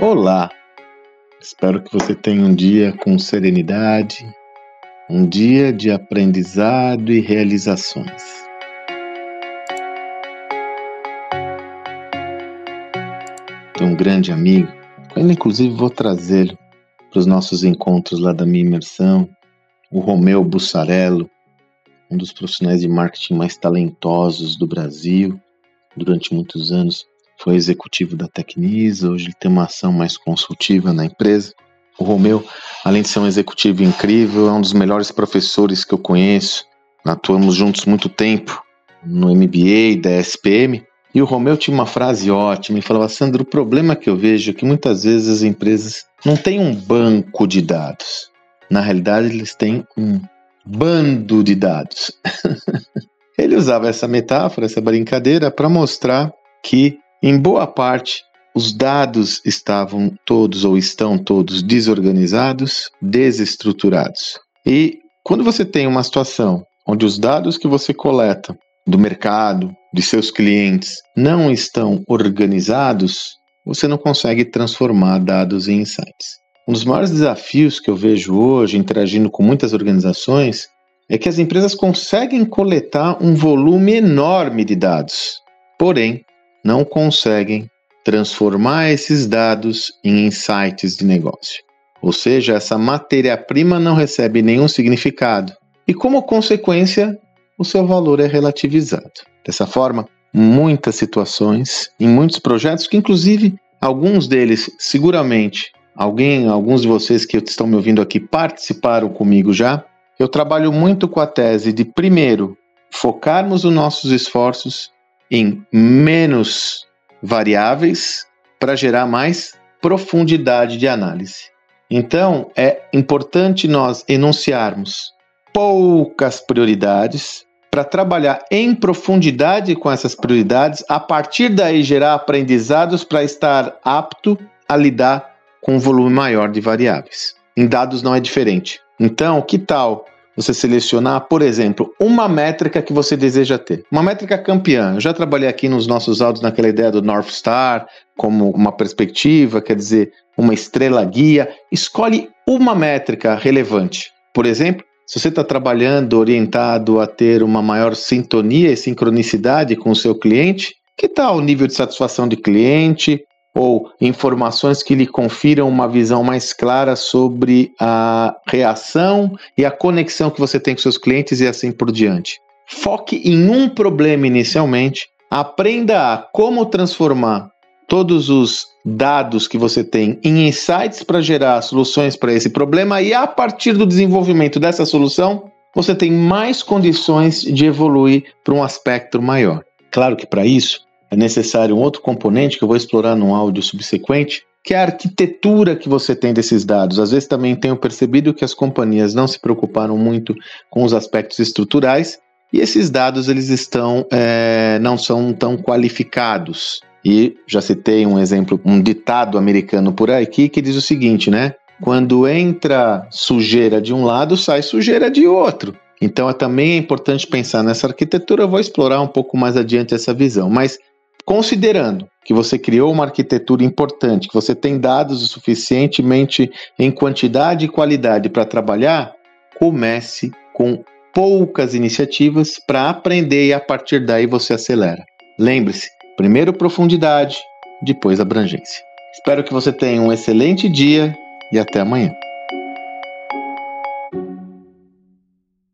Olá! Espero que você tenha um dia com serenidade, um dia de aprendizado e realizações. Tem um grande amigo, com ele inclusive vou trazê-lo para os nossos encontros lá da minha imersão, o Romeu Bussarello, um dos profissionais de marketing mais talentosos do Brasil durante muitos anos foi executivo da Tecnisa, hoje ele tem uma ação mais consultiva na empresa. O Romeu, além de ser um executivo incrível, é um dos melhores professores que eu conheço. Atuamos juntos muito tempo no MBA da SPM. E o Romeu tinha uma frase ótima, ele falava, Sandro, o problema que eu vejo é que muitas vezes as empresas não têm um banco de dados. Na realidade, eles têm um bando de dados. ele usava essa metáfora, essa brincadeira, para mostrar que em boa parte, os dados estavam todos ou estão todos desorganizados, desestruturados. E quando você tem uma situação onde os dados que você coleta do mercado, de seus clientes, não estão organizados, você não consegue transformar dados em insights. Um dos maiores desafios que eu vejo hoje, interagindo com muitas organizações, é que as empresas conseguem coletar um volume enorme de dados, porém, não conseguem transformar esses dados em insights de negócio. Ou seja, essa matéria-prima não recebe nenhum significado e, como consequência, o seu valor é relativizado. Dessa forma, muitas situações, em muitos projetos, que inclusive alguns deles seguramente alguém, alguns de vocês que estão me ouvindo aqui participaram comigo já. Eu trabalho muito com a tese de primeiro focarmos os nossos esforços em menos variáveis para gerar mais profundidade de análise. Então, é importante nós enunciarmos poucas prioridades para trabalhar em profundidade com essas prioridades, a partir daí gerar aprendizados para estar apto a lidar com um volume maior de variáveis. Em dados não é diferente. Então, que tal você selecionar, por exemplo, uma métrica que você deseja ter. Uma métrica campeã. Eu já trabalhei aqui nos nossos áudios naquela ideia do North Star como uma perspectiva, quer dizer, uma estrela guia. Escolhe uma métrica relevante. Por exemplo, se você está trabalhando orientado a ter uma maior sintonia e sincronicidade com o seu cliente, que tal o nível de satisfação de cliente, ou informações que lhe confiram uma visão mais clara sobre a reação e a conexão que você tem com seus clientes e assim por diante. Foque em um problema inicialmente, aprenda a como transformar todos os dados que você tem em insights para gerar soluções para esse problema e a partir do desenvolvimento dessa solução, você tem mais condições de evoluir para um aspecto maior. Claro que para isso é necessário um outro componente que eu vou explorar num áudio subsequente, que é a arquitetura que você tem desses dados. Às vezes também tenho percebido que as companhias não se preocuparam muito com os aspectos estruturais e esses dados eles estão é, não são tão qualificados. E já citei um exemplo, um ditado americano por aqui que diz o seguinte, né? Quando entra sujeira de um lado, sai sujeira de outro. Então é também importante pensar nessa arquitetura. Eu vou explorar um pouco mais adiante essa visão, mas Considerando que você criou uma arquitetura importante, que você tem dados o suficientemente em quantidade e qualidade para trabalhar, comece com poucas iniciativas para aprender e a partir daí você acelera. Lembre-se, primeiro profundidade, depois abrangência. Espero que você tenha um excelente dia e até amanhã.